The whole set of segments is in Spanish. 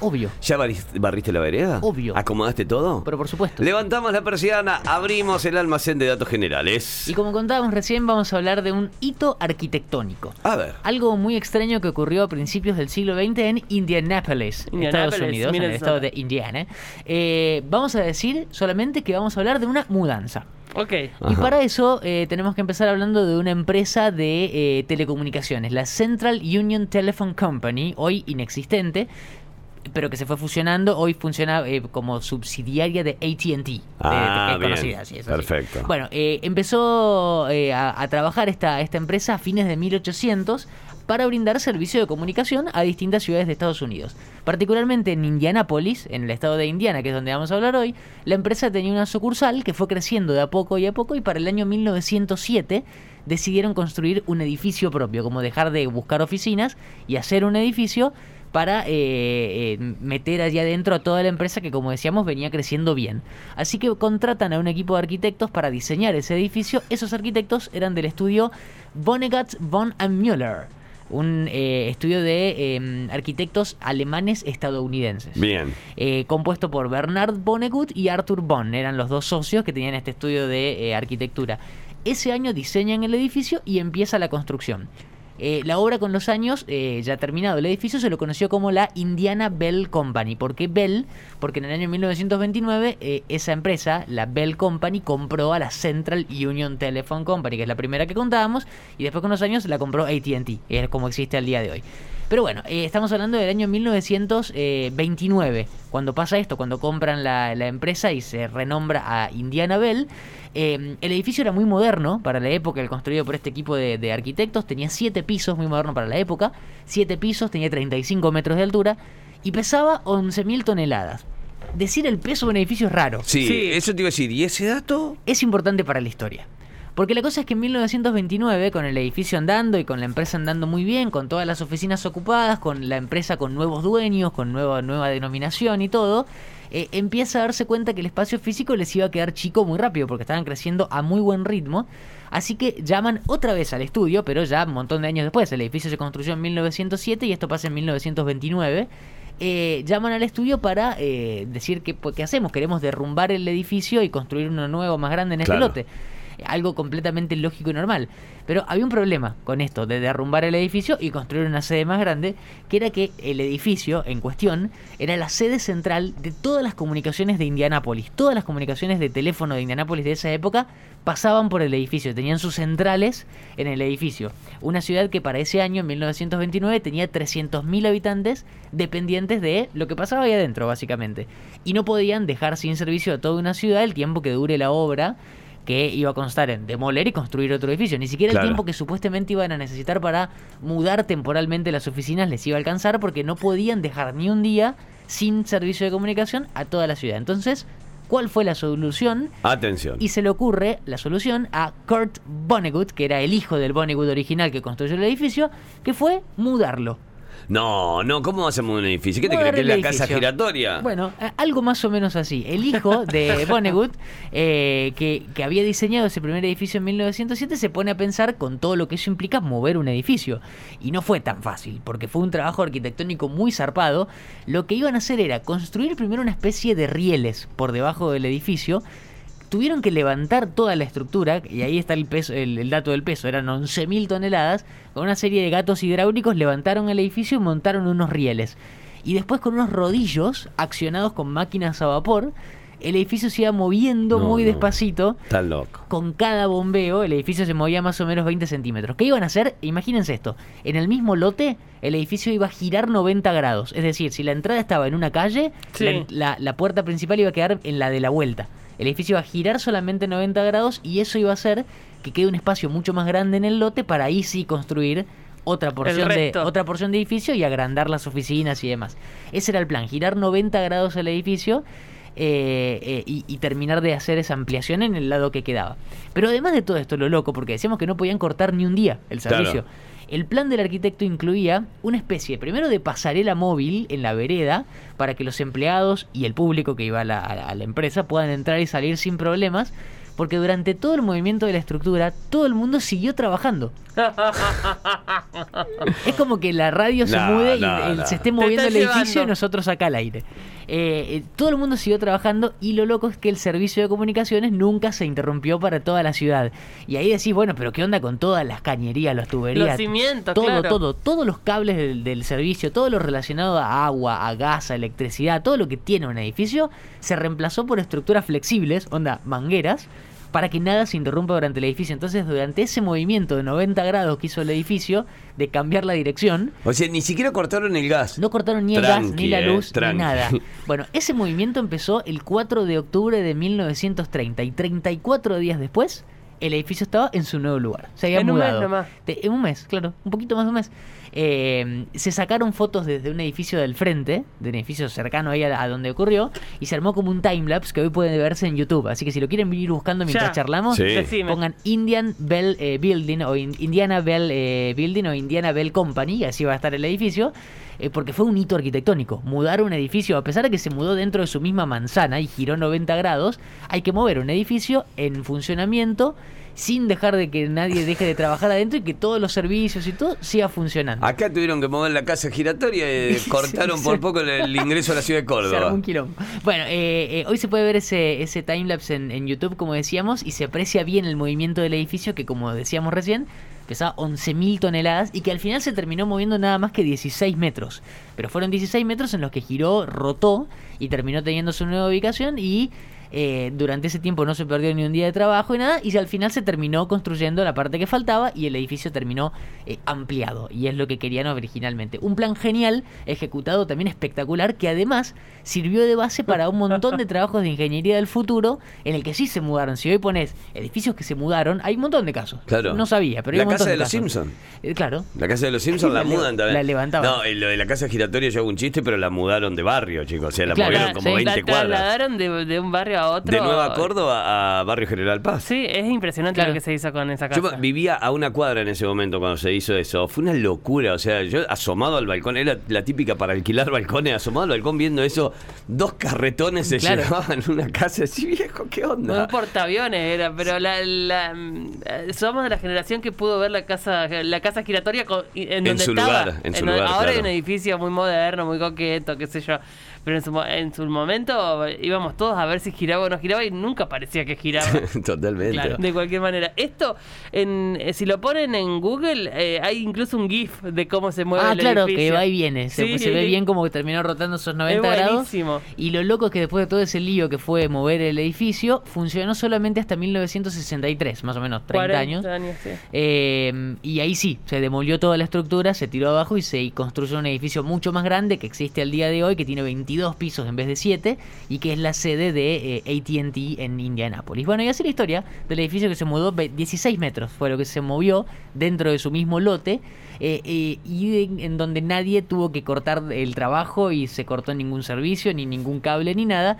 Obvio. ¿Ya barriste, barriste la vereda? Obvio. ¿Acomodaste todo? Pero por supuesto. Levantamos la persiana, abrimos el almacén de datos generales. Y como contábamos recién, vamos a hablar de un hito arquitectónico. A ver. Algo muy extraño que ocurrió a principios del siglo XX en Indianapolis, Estados Indianapolis, Unidos, en el estado de Indiana. Eh, vamos a decir solamente que vamos a hablar de una mudanza. Ok. Y Ajá. para eso eh, tenemos que empezar hablando de una empresa de eh, telecomunicaciones, la Central Union Telephone Company, hoy inexistente, pero que se fue fusionando, hoy funciona eh, como subsidiaria de ATT. Ah, conocida, sí. Perfecto. Bueno, eh, empezó eh, a, a trabajar esta, esta empresa a fines de 1800 para brindar servicio de comunicación a distintas ciudades de Estados Unidos. Particularmente en Indianápolis, en el estado de Indiana, que es donde vamos a hablar hoy, la empresa tenía una sucursal que fue creciendo de a poco y a poco y para el año 1907 decidieron construir un edificio propio, como dejar de buscar oficinas y hacer un edificio para eh, eh, meter allá adentro a toda la empresa que, como decíamos, venía creciendo bien. Así que contratan a un equipo de arquitectos para diseñar ese edificio. Esos arquitectos eran del estudio Vonnegut von Müller, un eh, estudio de eh, arquitectos alemanes estadounidenses. Bien. Eh, compuesto por Bernard Vonnegut y Arthur Bonn, eran los dos socios que tenían este estudio de arquitectura. Ese año diseñan el edificio y empieza la construcción. Eh, la obra con los años, eh, ya terminado el edificio, se lo conoció como la Indiana Bell Company. ¿Por qué Bell? Porque en el año 1929 eh, esa empresa, la Bell Company, compró a la Central Union Telephone Company, que es la primera que contábamos, y después con los años la compró ATT, es como existe al día de hoy. Pero bueno, eh, estamos hablando del año 1929, cuando pasa esto, cuando compran la, la empresa y se renombra a Indiana Bell. Eh, el edificio era muy moderno para la época, el construido por este equipo de, de arquitectos. Tenía 7 pisos, muy moderno para la época. 7 pisos, tenía 35 metros de altura y pesaba 11.000 toneladas. Decir el peso de un edificio es raro. Sí, Sí. eso te iba a decir. ¿Y ese dato? Es importante para la historia. Porque la cosa es que en 1929, con el edificio andando y con la empresa andando muy bien, con todas las oficinas ocupadas, con la empresa con nuevos dueños, con nueva, nueva denominación y todo, eh, empieza a darse cuenta que el espacio físico les iba a quedar chico muy rápido porque estaban creciendo a muy buen ritmo. Así que llaman otra vez al estudio, pero ya un montón de años después. El edificio se construyó en 1907 y esto pasa en 1929. Eh, llaman al estudio para eh, decir que pues, ¿qué hacemos? Queremos derrumbar el edificio y construir uno nuevo más grande en este Claro. lote algo completamente lógico y normal. Pero había un problema con esto de derrumbar el edificio y construir una sede más grande, que era que el edificio en cuestión era la sede central de todas las comunicaciones de Indianápolis. Todas las comunicaciones de teléfono de Indianápolis de esa época pasaban por el edificio, tenían sus centrales en el edificio. Una ciudad que para ese año, en 1929, tenía 300.000 habitantes dependientes de lo que pasaba ahí adentro, básicamente. Y no podían dejar sin servicio a toda una ciudad el tiempo que dure la obra que iba a constar en demoler y construir otro edificio. Ni siquiera Claro. el tiempo que supuestamente iban a necesitar para mudar temporalmente las oficinas les iba a alcanzar porque no podían dejar ni un día sin servicio de comunicación a toda la ciudad. Entonces, ¿cuál fue la solución? Atención. Y se le ocurre la solución a Kurt Vonnegut, que era el hijo del Vonnegut original que construyó el edificio, que fue mudarlo. No, no, ¿cómo hacemos un edificio? ¿Qué te Mudar crees que es la casa giratoria? Bueno, algo más o menos así. El hijo de Vonnegut, eh, que, que había diseñado ese primer edificio en 1907, se pone a pensar con todo lo que eso implica mover un edificio. Y no fue tan fácil, porque fue un trabajo arquitectónico muy zarpado. Lo que iban a hacer era construir primero una especie de rieles por debajo del edificio. Tuvieron que levantar toda la estructura, y ahí está el peso, el, el dato del peso, eran 11.000 toneladas, con una serie de gatos hidráulicos levantaron el edificio y montaron unos rieles. Y después con unos rodillos accionados con máquinas a vapor, el edificio se iba moviendo No, muy no. despacito. Está loco. Con cada bombeo, el edificio se movía más o menos 20 centímetros. ¿Qué iban a hacer? Imagínense esto. En el mismo lote, el edificio iba a girar 90 grados. Es decir, si la entrada estaba en una calle, Sí. la, la- la puerta principal iba a quedar en la de la vuelta. El edificio iba a girar solamente 90 grados y eso iba a hacer que quede un espacio mucho más grande en el lote para ahí sí construir otra porción, de, otra porción de edificio y agrandar las oficinas y demás. Ese era el plan, girar 90 grados el edificio eh, eh, y, y terminar de hacer esa ampliación en el lado que quedaba. Pero además de todo esto, lo loco, porque decíamos que no podían cortar ni un día el Claro. El plan del arquitecto incluía una especie, primero de pasarela móvil en la vereda, para que los empleados y el público que iba a la, a empresa puedan entrar y salir sin problemas, Porque durante todo el movimiento de la estructura, todo el mundo siguió trabajando. es como que la radio se No, mude y no, el- no. se esté moviendo el edificio y nosotros acá al aire. Eh, eh, todo el mundo siguió trabajando y lo loco es que el servicio de comunicaciones nunca se interrumpió para toda la ciudad. Y ahí decís, bueno, pero ¿qué onda con todas las cañerías, las tuberías? Los cimientos, todo, claro. todo, todos los cables del, del servicio, todo lo relacionado a agua, a gas, a electricidad, todo lo que tiene un edificio, se reemplazó por estructuras flexibles, onda mangueras, para que nada se interrumpa durante el edificio. Entonces, durante ese movimiento de 90 grados que hizo el edificio, de cambiar la dirección, O sea, ni siquiera cortaron el gas. no cortaron ni el gas, ni la eh, luz, ni nada. Bueno, ese movimiento empezó el 4 de octubre de 1930 y 34 días después el edificio estaba en su nuevo lugar. Se había En un mes mudado. nomás. En un mes, claro, un poquito más de un mes. Eh, se sacaron fotos desde un edificio del frente, de un edificio cercano ahí a, a donde ocurrió, y se armó como un timelapse que hoy puede verse en YouTube. Así que si lo quieren ir buscando mientras Ya. charlamos, Sí. Pongan Indian Bell eh, Building o In- Indiana Bell eh, Building o Indiana Bell Company, y así va a estar el edificio, eh, porque fue un hito arquitectónico. Mudar un edificio, a pesar de que se mudó dentro de su misma manzana y giró 90 grados, hay que mover un edificio en funcionamiento sin dejar de que nadie deje de trabajar adentro y que todos los servicios y todo siga funcionando. Acá tuvieron que mover la casa giratoria y Sí, cortaron por poco el, el ingreso a la ciudad de Córdoba. un quilombo. Bueno, eh, eh, hoy se puede ver ese, ese timelapse en, en YouTube, como decíamos, y se aprecia bien el movimiento del edificio, que como decíamos recién, pesaba 11.000 toneladas y que al final se terminó moviendo nada más que 16 metros. Pero fueron 16 metros en los que giró, rotó y terminó teniendo su nueva ubicación y... eh, durante ese tiempo no se perdió ni un día de trabajo y nada, y al final se terminó construyendo la parte que faltaba y el edificio terminó eh, ampliado, y es lo que querían originalmente. Un plan genial, ejecutado también espectacular, que además sirvió de base para un montón de trabajos de ingeniería del futuro, en el que sí se mudaron. Si hoy pones edificios que se mudaron, hay un montón de casos. Claro. No sabía, pero hay La un montón casa de los casos. Simpson. Eh, claro. La casa de los Simpsons la La mudan también. la levantaban. No, lo de la casa giratoria yo hago un chiste, pero la mudaron de barrio, chicos. O sea, la Claro, movieron como sí. 20 la cuadras. trasladaron de, de un barrio a otro. De Nueva Córdoba a Barrio General Paz. Sí, es impresionante Claro. lo que se hizo con esa casa. Yo vivía a una cuadra en ese momento cuando se hizo eso. Fue una locura. O sea, yo asomado al balcón, era la típica para alquilar balcones, asomado al balcón viendo eso, dos carretones se Claro. llevaban una casa así, viejo, ¿qué onda? Un portaaviones era, pero la, la- eh, somos de la generación que pudo ver la casa la casa giratoria en, En donde su estaba. lugar, en su lugar, ahora hay claro. un edificio muy moderno, muy coqueto, qué sé yo. Pero en su, en su momento íbamos todos a ver si giraba o no giraba y nunca parecía que giraba. Totalmente. Claro. De cualquier manera. Esto, en, eh, si lo ponen en Google, eh, hay incluso un GIF de cómo se mueve Ah, el claro, edificio. que va y viene. Se, Sí. se ve bien como que terminó rotando esos 90 Es grados. Y lo loco es que después de todo ese lío que fue mover el edificio, funcionó solamente hasta 1963, más o menos, 30 años. 40 años, sí. Eh, y ahí sí, se demolió toda la estructura, se tiró abajo y se construyó un edificio mucho más grande que existe al día de hoy, que tiene 22 pisos en vez de 7 y que es la sede de eh, ATT en Indianápolis. Bueno, y así la historia del edificio que se mudó, ve- 16 metros fue lo que se movió dentro de su mismo lote. eh, eh, y en, en donde nadie tuvo que cortar el trabajo y se cortó ningún servicio, ni ningún cable, ni nada.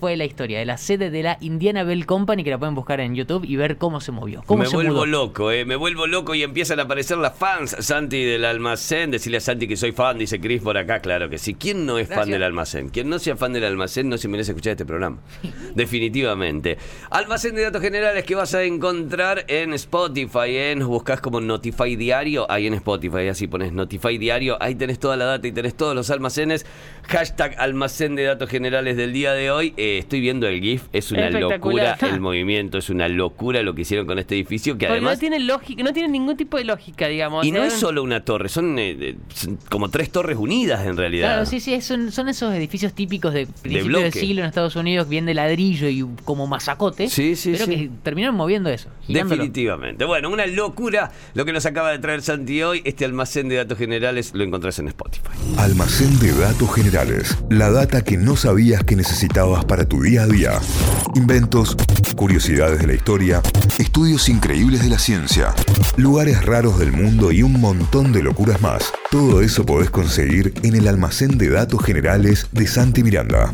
Fue la historia de la sede de la Indiana Bell Company, que la pueden buscar en YouTube y ver cómo se movió. Cómo me se vuelvo mudó. loco, eh, me vuelvo loco y empiezan a aparecer las fans, Santi del almacén, decirle a Santi que soy fan, dice Chris por acá, claro que sí. ¿Quién no es fan del almacén? Quien no sea fan del almacén no se merece escuchar este programa. Definitivamente. Almacén de datos generales que vas a encontrar en Spotify, en buscas como Notify Diario, ahí en Spotify, así pones Notify Diario, ahí tenés toda la data y tenés todos los almacenes. Hashtag almacén de datos generales del día de hoy. Eh, estoy viendo el GIF, es una locura el movimiento, es una locura lo que hicieron con este edificio que Porque además... no tiene lógica, no tiene ningún tipo de lógica, digamos. Y no es solo una torre, son, eh, eh, son como tres torres unidas en realidad. Claro, sí, sí, son, son esos edificios típicos de principio del siglo en Estados Unidos, bien de ladrillo y como masacote. Sí, sí, pero sí. que terminaron moviendo eso. girándolo. Definitivamente. Bueno, una locura lo que nos acaba de traer Santi hoy. Este almacén de datos generales lo encontrás en Spotify. Almacén de datos generales. La data que no sabías que necesitabas para tu día a día. Inventos, curiosidades de la historia, estudios increíbles de la ciencia, lugares raros del mundo y un montón de locuras más. Todo eso podés conseguir en el almacén de datos generales de Santi Miranda.